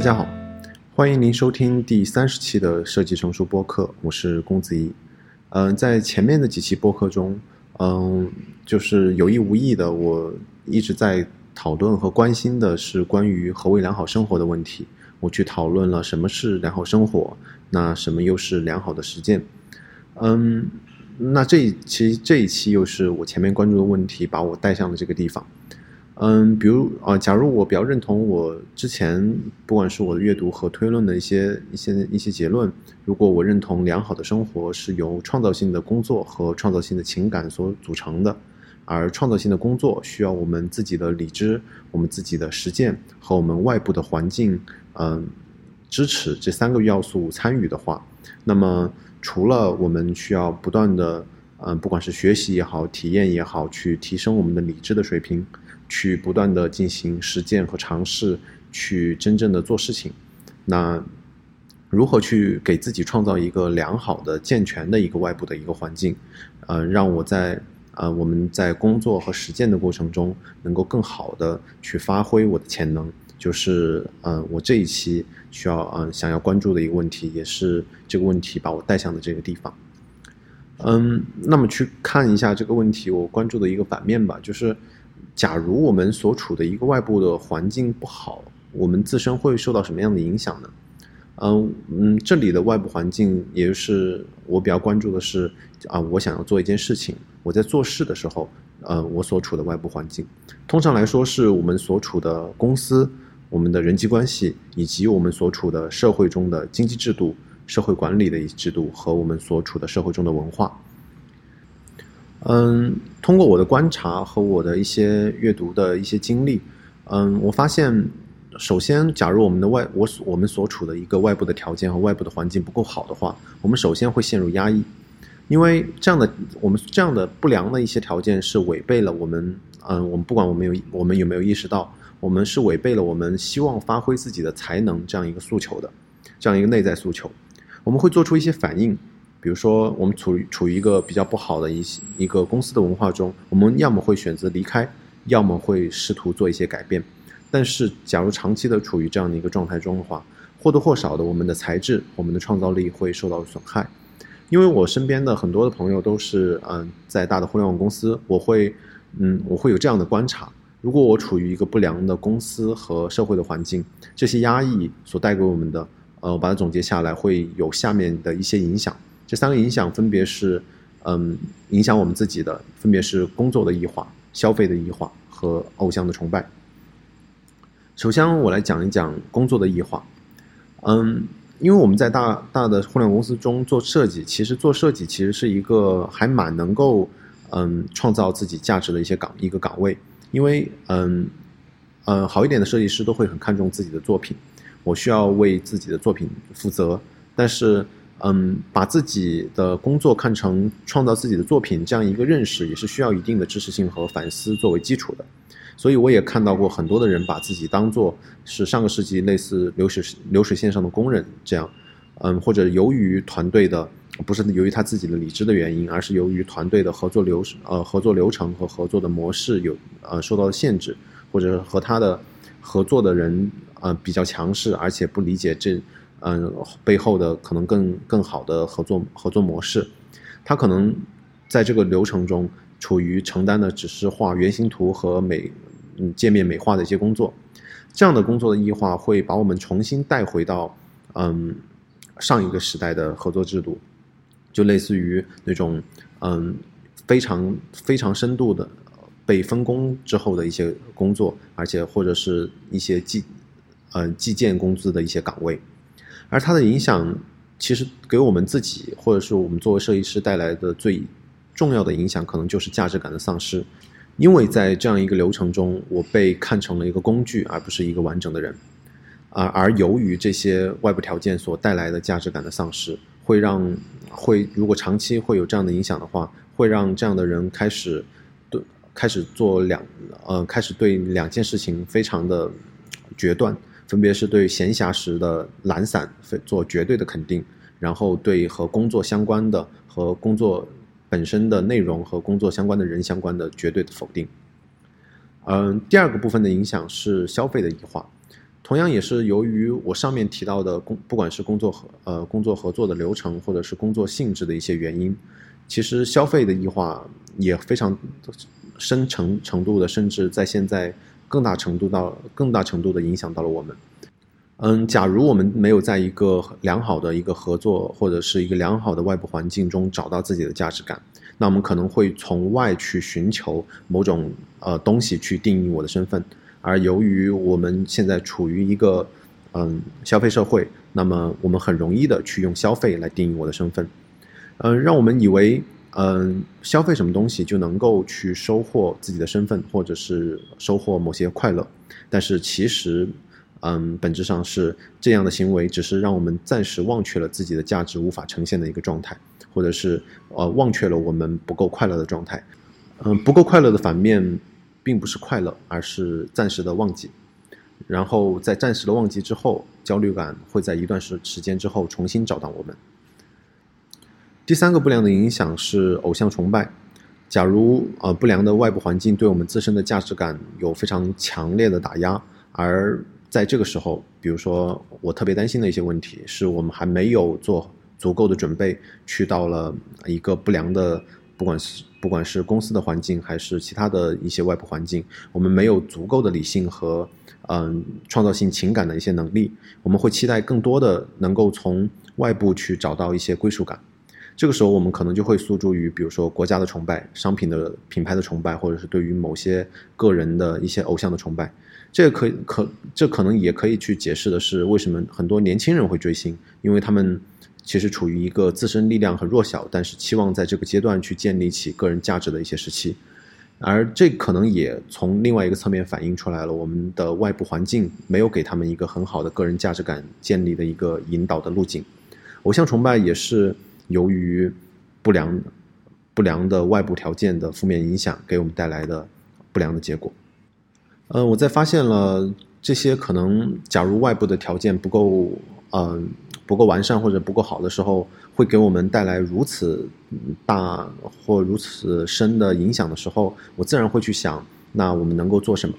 大家好，欢迎您收听第三十期的设计成熟播客，我是龚子怡。嗯，在前面的几期播客中，嗯，就是有意无意的，我一直在讨论和关心的是关于何为良好生活的问题。我去讨论了什么是良好生活，那什么又是良好的实践？嗯，那这一期这一期又是我前面关注的问题，把我带向了这个地方。嗯，比如啊，假如我比较认同我之前不管是我的阅读和推论的一些一些一些结论，如果我认同良好的生活是由创造性的工作和创造性的情感所组成的，而创造性的工作需要我们自己的理智、我们自己的实践和我们外部的环境，嗯，支持这三个要素参与的话，那么除了我们需要不断的，嗯，不管是学习也好、体验也好，去提升我们的理智的水平。去不断的进行实践和尝试，去真正的做事情。那如何去给自己创造一个良好的、健全的一个外部的一个环境？呃，让我在呃我们在工作和实践的过程中，能够更好的去发挥我的潜能，就是嗯，我这一期需要嗯想要关注的一个问题，也是这个问题把我带向的这个地方。嗯，那么去看一下这个问题，我关注的一个反面吧，就是。假如我们所处的一个外部的环境不好，我们自身会受到什么样的影响呢？嗯嗯，这里的外部环境，也就是我比较关注的是啊，我想要做一件事情，我在做事的时候，呃，我所处的外部环境，通常来说是我们所处的公司、我们的人际关系，以及我们所处的社会中的经济制度、社会管理的一制度和我们所处的社会中的文化。嗯，通过我的观察和我的一些阅读的一些经历，嗯，我发现，首先，假如我们的外我我们所处的一个外部的条件和外部的环境不够好的话，我们首先会陷入压抑，因为这样的我们这样的不良的一些条件是违背了我们，嗯，我们不管我们有我们有没有意识到，我们是违背了我们希望发挥自己的才能这样一个诉求的，这样一个内在诉求，我们会做出一些反应。比如说，我们处于处于一个比较不好的一一个公司的文化中，我们要么会选择离开，要么会试图做一些改变。但是，假如长期的处于这样的一个状态中的话，或多或少的，我们的才智、我们的创造力会受到损害。因为我身边的很多的朋友都是嗯，在大的互联网公司，我会嗯，我会有这样的观察：如果我处于一个不良的公司和社会的环境，这些压抑所带给我们的，呃，我把它总结下来，会有下面的一些影响。这三个影响分别是，嗯，影响我们自己的分别是工作的异化、消费的异化和偶像的崇拜。首先，我来讲一讲工作的异化。嗯，因为我们在大大的互联网公司中做设计，其实做设计其实是一个还蛮能够嗯创造自己价值的一些岗一个岗位。因为嗯嗯好一点的设计师都会很看重自己的作品，我需要为自己的作品负责，但是。嗯，把自己的工作看成创造自己的作品这样一个认识，也是需要一定的知识性和反思作为基础的。所以我也看到过很多的人把自己当做是上个世纪类似流水流水线上的工人这样，嗯，或者由于团队的不是由于他自己的理智的原因，而是由于团队的合作流呃合作流程和合作的模式有呃受到了限制，或者和他的合作的人呃比较强势，而且不理解这。嗯，背后的可能更更好的合作合作模式，他可能在这个流程中处于承担的只是画原型图和美嗯界面美化的一些工作，这样的工作的异化会把我们重新带回到嗯上一个时代的合作制度，就类似于那种嗯非常非常深度的被分工之后的一些工作，而且或者是一些计嗯计件工资的一些岗位。而它的影响，其实给我们自己，或者是我们作为设计师带来的最重要的影响，可能就是价值感的丧失。因为在这样一个流程中，我被看成了一个工具，而不是一个完整的人。而，而由于这些外部条件所带来的价值感的丧失，会让会如果长期会有这样的影响的话，会让这样的人开始对开始做两呃开始对两件事情非常的决断。分别是对闲暇时的懒散做绝对的肯定，然后对和工作相关的和工作本身的内容和工作相关的人相关的绝对的否定。嗯，第二个部分的影响是消费的异化。同样也是由于我上面提到的工，不管是工作合呃工作合作的流程，或者是工作性质的一些原因，其实消费的异化也非常深程程度的，甚至在现在更大程度到更大程度的影响到了我们。嗯，假如我们没有在一个良好的一个合作或者是一个良好的外部环境中找到自己的价值感，那我们可能会从外去寻求某种呃东西去定义我的身份。而由于我们现在处于一个嗯消费社会，那么我们很容易的去用消费来定义我的身份，嗯，让我们以为嗯消费什么东西就能够去收获自己的身份，或者是收获某些快乐，但是其实。嗯，本质上是这样的行为，只是让我们暂时忘却了自己的价值无法呈现的一个状态，或者是呃忘却了我们不够快乐的状态。嗯，不够快乐的反面，并不是快乐，而是暂时的忘记。然后在暂时的忘记之后，焦虑感会在一段时时间之后重新找到我们。第三个不良的影响是偶像崇拜。假如呃不良的外部环境对我们自身的价值感有非常强烈的打压，而在这个时候，比如说我特别担心的一些问题，是我们还没有做足够的准备，去到了一个不良的，不管是不管是公司的环境，还是其他的一些外部环境，我们没有足够的理性和嗯创造性情感的一些能力，我们会期待更多的能够从外部去找到一些归属感。这个时候，我们可能就会诉诸于，比如说国家的崇拜、商品的品牌的崇拜，或者是对于某些个人的一些偶像的崇拜。这可可，这可能也可以去解释的是，为什么很多年轻人会追星，因为他们其实处于一个自身力量很弱小，但是期望在这个阶段去建立起个人价值的一些时期，而这可能也从另外一个侧面反映出来了，我们的外部环境没有给他们一个很好的个人价值感建立的一个引导的路径。偶像崇拜也是由于不良不良的外部条件的负面影响给我们带来的不良的结果。嗯，我在发现了这些可能，假如外部的条件不够，嗯，不够完善或者不够好的时候，会给我们带来如此大或如此深的影响的时候，我自然会去想，那我们能够做什么？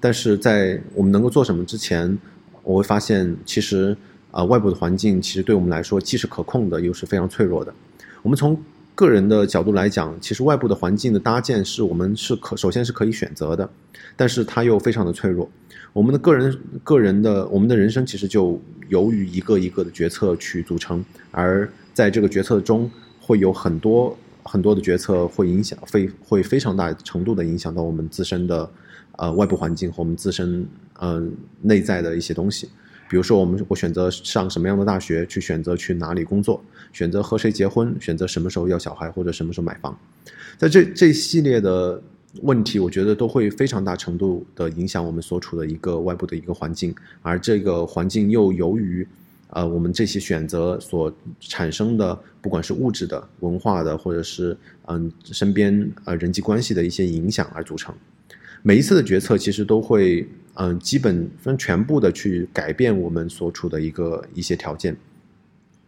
但是在我们能够做什么之前，我会发现，其实啊，外部的环境其实对我们来说既是可控的，又是非常脆弱的。我们从个人的角度来讲，其实外部的环境的搭建是我们是可首先是可以选择的，但是它又非常的脆弱。我们的个人个人的我们的人生其实就由于一个一个的决策去组成，而在这个决策中会有很多很多的决策会影响非会非常大程度的影响到我们自身的呃外部环境和我们自身呃内在的一些东西。比如说，我们我选择上什么样的大学，去选择去哪里工作，选择和谁结婚，选择什么时候要小孩或者什么时候买房，在这这系列的问题，我觉得都会非常大程度的影响我们所处的一个外部的一个环境，而这个环境又由于，呃，我们这些选择所产生的，不管是物质的、文化的，或者是嗯身边呃人际关系的一些影响而组成。每一次的决策其实都会，嗯，基本分全部的去改变我们所处的一个一些条件。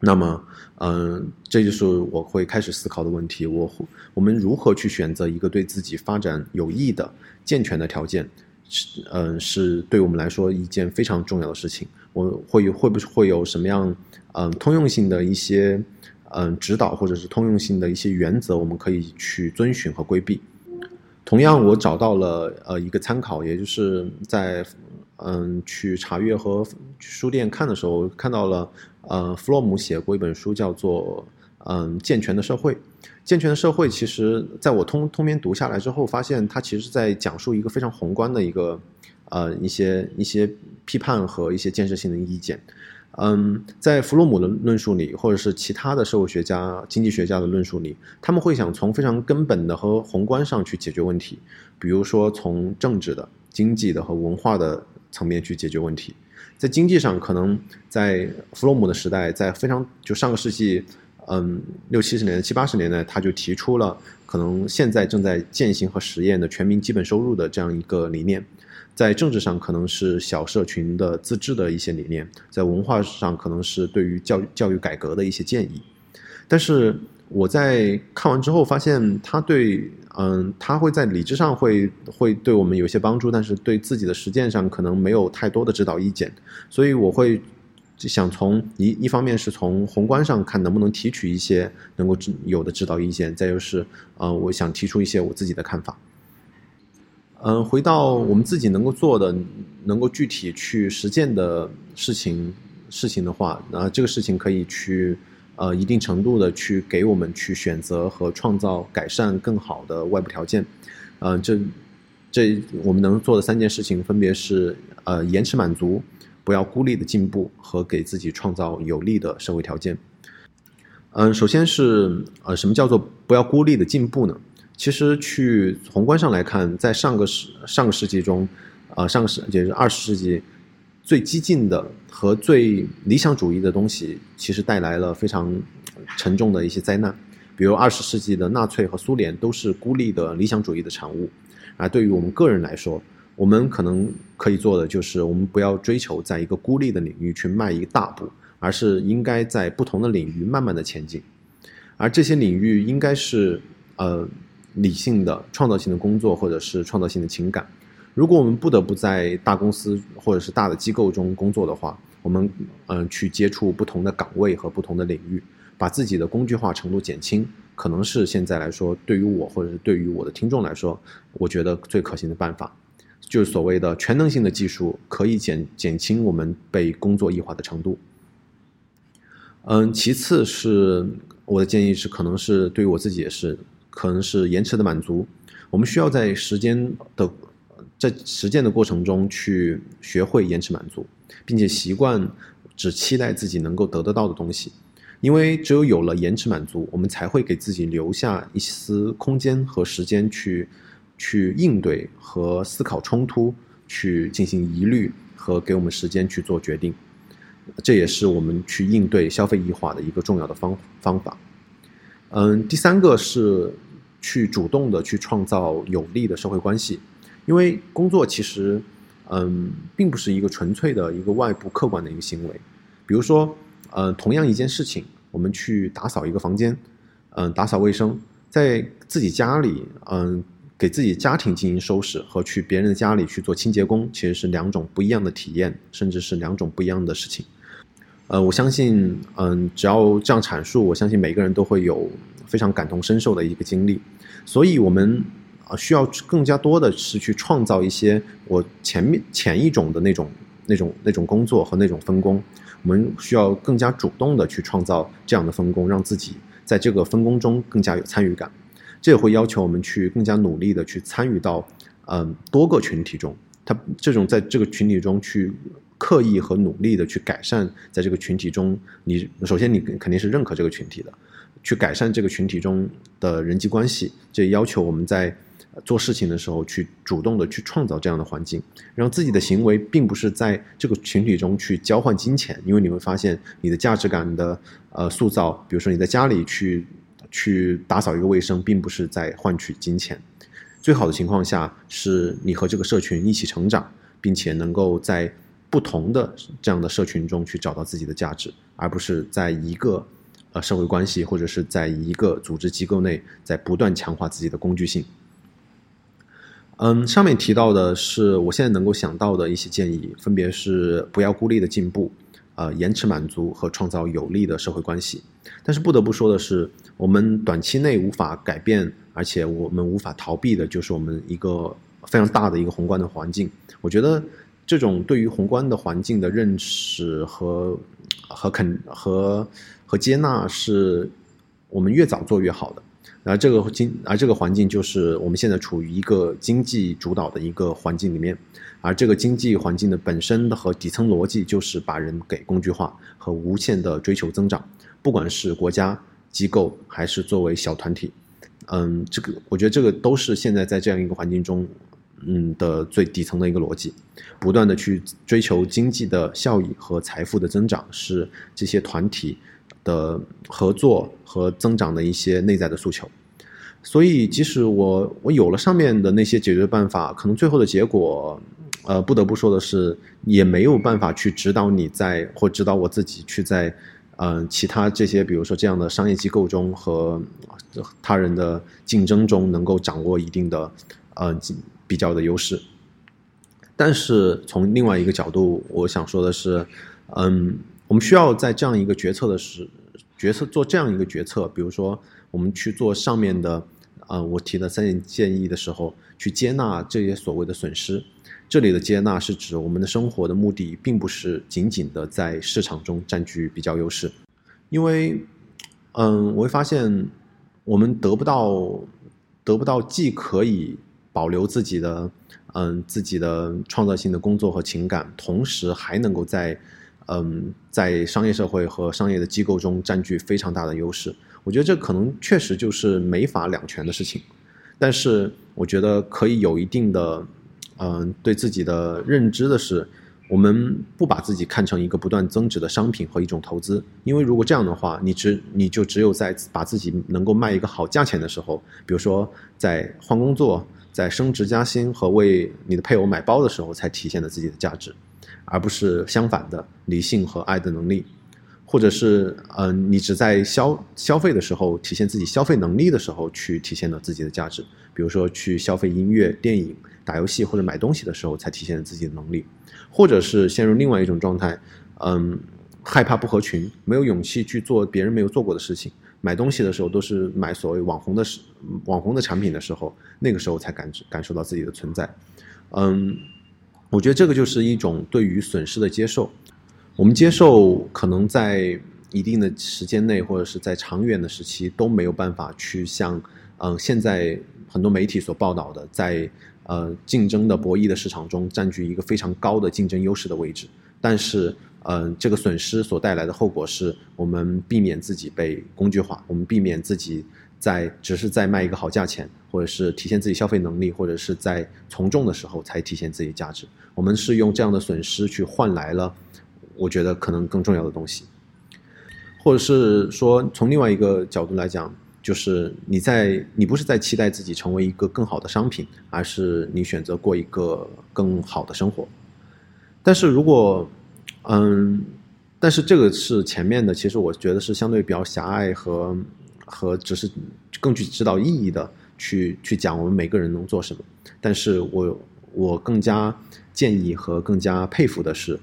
那么，嗯，这就是我会开始思考的问题：我我们如何去选择一个对自己发展有益的、健全的条件？是，嗯，是对我们来说一件非常重要的事情。我会会不会有什么样，嗯，通用性的一些，嗯，指导或者是通用性的一些原则，我们可以去遵循和规避？同样，我找到了呃一个参考，也就是在嗯去查阅和书店看的时候，看到了呃弗洛姆写过一本书，叫做嗯健全的社会。健全的社会，其实在我通通篇读下来之后，发现它其实在讲述一个非常宏观的一个呃一些一些批判和一些建设性的意见。嗯，在弗洛姆的论述里，或者是其他的社会学家、经济学家的论述里，他们会想从非常根本的和宏观上去解决问题，比如说从政治的、经济的和文化的层面去解决问题。在经济上，可能在弗洛姆的时代，在非常就上个世纪，嗯，六七十年代、七八十年代，他就提出了可能现在正在践行和实验的全民基本收入的这样一个理念。在政治上可能是小社群的自治的一些理念，在文化上可能是对于教育教育改革的一些建议，但是我在看完之后发现，他对，嗯，他会在理智上会会对我们有些帮助，但是对自己的实践上可能没有太多的指导意见，所以我会想从一一方面是从宏观上看能不能提取一些能够有的指导意见，再就是，呃，我想提出一些我自己的看法。嗯，回到我们自己能够做的、能够具体去实践的事情事情的话，那这个事情可以去。呃，一定程度的去给我们去选择和创造改善更好的外部条件，呃，这这我们能做的三件事情分别是：呃，延迟满足，不要孤立的进步和给自己创造有利的社会条件。嗯，首先是呃，什么叫做不要孤立的进步呢？其实去宏观上来看，在上个世上个世纪中，呃，上个世就是二十世纪。最激进的和最理想主义的东西，其实带来了非常沉重的一些灾难。比如二十世纪的纳粹和苏联都是孤立的理想主义的产物。而对于我们个人来说，我们可能可以做的就是，我们不要追求在一个孤立的领域去迈一大步，而是应该在不同的领域慢慢的前进。而这些领域应该是呃理性的、创造性的工作，或者是创造性的情感。如果我们不得不在大公司或者是大的机构中工作的话，我们嗯去接触不同的岗位和不同的领域，把自己的工具化程度减轻，可能是现在来说对于我或者是对于我的听众来说，我觉得最可行的办法，就是所谓的全能性的技术可以减减轻我们被工作异化的程度。嗯，其次是我的建议是，可能是对于我自己也是，可能是延迟的满足，我们需要在时间的。在实践的过程中，去学会延迟满足，并且习惯只期待自己能够得得到的东西，因为只有有了延迟满足，我们才会给自己留下一丝空间和时间去去应对和思考冲突，去进行疑虑和给我们时间去做决定。这也是我们去应对消费异化的一个重要的方方法。嗯，第三个是去主动的去创造有利的社会关系。因为工作其实，嗯，并不是一个纯粹的一个外部客观的一个行为。比如说，呃，同样一件事情，我们去打扫一个房间，嗯，打扫卫生，在自己家里，嗯，给自己家庭进行收拾，和去别人的家里去做清洁工，其实是两种不一样的体验，甚至是两种不一样的事情。呃，我相信，嗯，只要这样阐述，我相信每个人都会有非常感同身受的一个经历。所以，我们。啊，需要更加多的是去创造一些我前面前一种的那种、那种、那种工作和那种分工。我们需要更加主动的去创造这样的分工，让自己在这个分工中更加有参与感。这也会要求我们去更加努力的去参与到嗯多个群体中。他这种在这个群体中去刻意和努力的去改善，在这个群体中，你首先你肯定是认可这个群体的，去改善这个群体中的人际关系。这要求我们在。做事情的时候，去主动的去创造这样的环境，让自己的行为并不是在这个群体中去交换金钱，因为你会发现你的价值感的呃塑造，比如说你在家里去去打扫一个卫生，并不是在换取金钱。最好的情况下是你和这个社群一起成长，并且能够在不同的这样的社群中去找到自己的价值，而不是在一个社会关系或者是在一个组织机构内在不断强化自己的工具性。嗯，上面提到的是我现在能够想到的一些建议，分别是不要孤立的进步，呃，延迟满足和创造有利的社会关系。但是不得不说的是，我们短期内无法改变，而且我们无法逃避的，就是我们一个非常大的一个宏观的环境。我觉得这种对于宏观的环境的认识和和肯和和接纳，是我们越早做越好的。而这个经，而这个环境就是我们现在处于一个经济主导的一个环境里面，而这个经济环境的本身的和底层逻辑就是把人给工具化和无限的追求增长，不管是国家机构还是作为小团体，嗯，这个我觉得这个都是现在在这样一个环境中，嗯的最底层的一个逻辑，不断的去追求经济的效益和财富的增长，是这些团体的合作和增长的一些内在的诉求。所以，即使我我有了上面的那些解决办法，可能最后的结果，呃，不得不说的是，也没有办法去指导你在或指导我自己去在，嗯，其他这些，比如说这样的商业机构中和他人的竞争中，能够掌握一定的呃比较的优势。但是从另外一个角度，我想说的是，嗯，我们需要在这样一个决策的时决策做这样一个决策，比如说我们去做上面的，呃，我提的三点建议的时候，去接纳这些所谓的损失。这里的接纳是指我们的生活的目的，并不是仅仅的在市场中占据比较优势，因为，嗯，我会发现我们得不到得不到既可以保留自己的嗯自己的创造性的工作和情感，同时还能够在嗯在商业社会和商业的机构中占据非常大的优势。我觉得这可能确实就是没法两全的事情，但是我觉得可以有一定的。嗯，对自己的认知的是，我们不把自己看成一个不断增值的商品和一种投资，因为如果这样的话，你只你就只有在把自己能够卖一个好价钱的时候，比如说在换工作、在升职加薪和为你的配偶买包的时候，才体现了自己的价值，而不是相反的理性和爱的能力，或者是嗯，你只在消消费的时候体现自己消费能力的时候去体现了自己的价值，比如说去消费音乐、电影。打游戏或者买东西的时候才体现了自己的能力，或者是陷入另外一种状态，嗯，害怕不合群，没有勇气去做别人没有做过的事情。买东西的时候都是买所谓网红的网红的产品的时候，那个时候才感感受到自己的存在。嗯，我觉得这个就是一种对于损失的接受。我们接受可能在一定的时间内或者是在长远的时期都没有办法去像嗯现在很多媒体所报道的在。呃，竞争的博弈的市场中占据一个非常高的竞争优势的位置，但是，呃，这个损失所带来的后果是我们避免自己被工具化，我们避免自己在只是在卖一个好价钱，或者是体现自己消费能力，或者是在从众的时候才体现自己价值。我们是用这样的损失去换来了，我觉得可能更重要的东西，或者是说从另外一个角度来讲。就是你在，你不是在期待自己成为一个更好的商品，而是你选择过一个更好的生活。但是如果，嗯，但是这个是前面的，其实我觉得是相对比较狭隘和和只是更具指导意义的去去讲我们每个人能做什么。但是我我更加建议和更加佩服的是，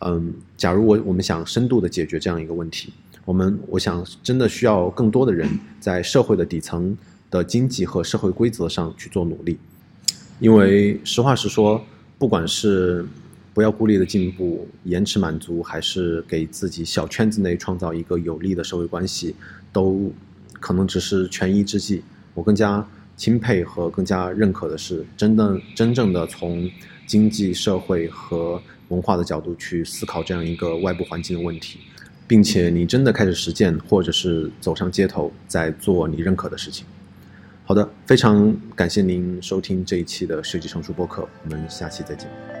嗯，假如我我们想深度的解决这样一个问题。我们我想真的需要更多的人在社会的底层的经济和社会规则上去做努力，因为实话实说，不管是不要孤立的进步、延迟满足，还是给自己小圈子内创造一个有利的社会关系，都可能只是权宜之计。我更加钦佩和更加认可的是，真的真正的从经济社会和文化的角度去思考这样一个外部环境的问题。并且你真的开始实践，或者是走上街头，在做你认可的事情。好的，非常感谢您收听这一期的设计成熟播客，我们下期再见。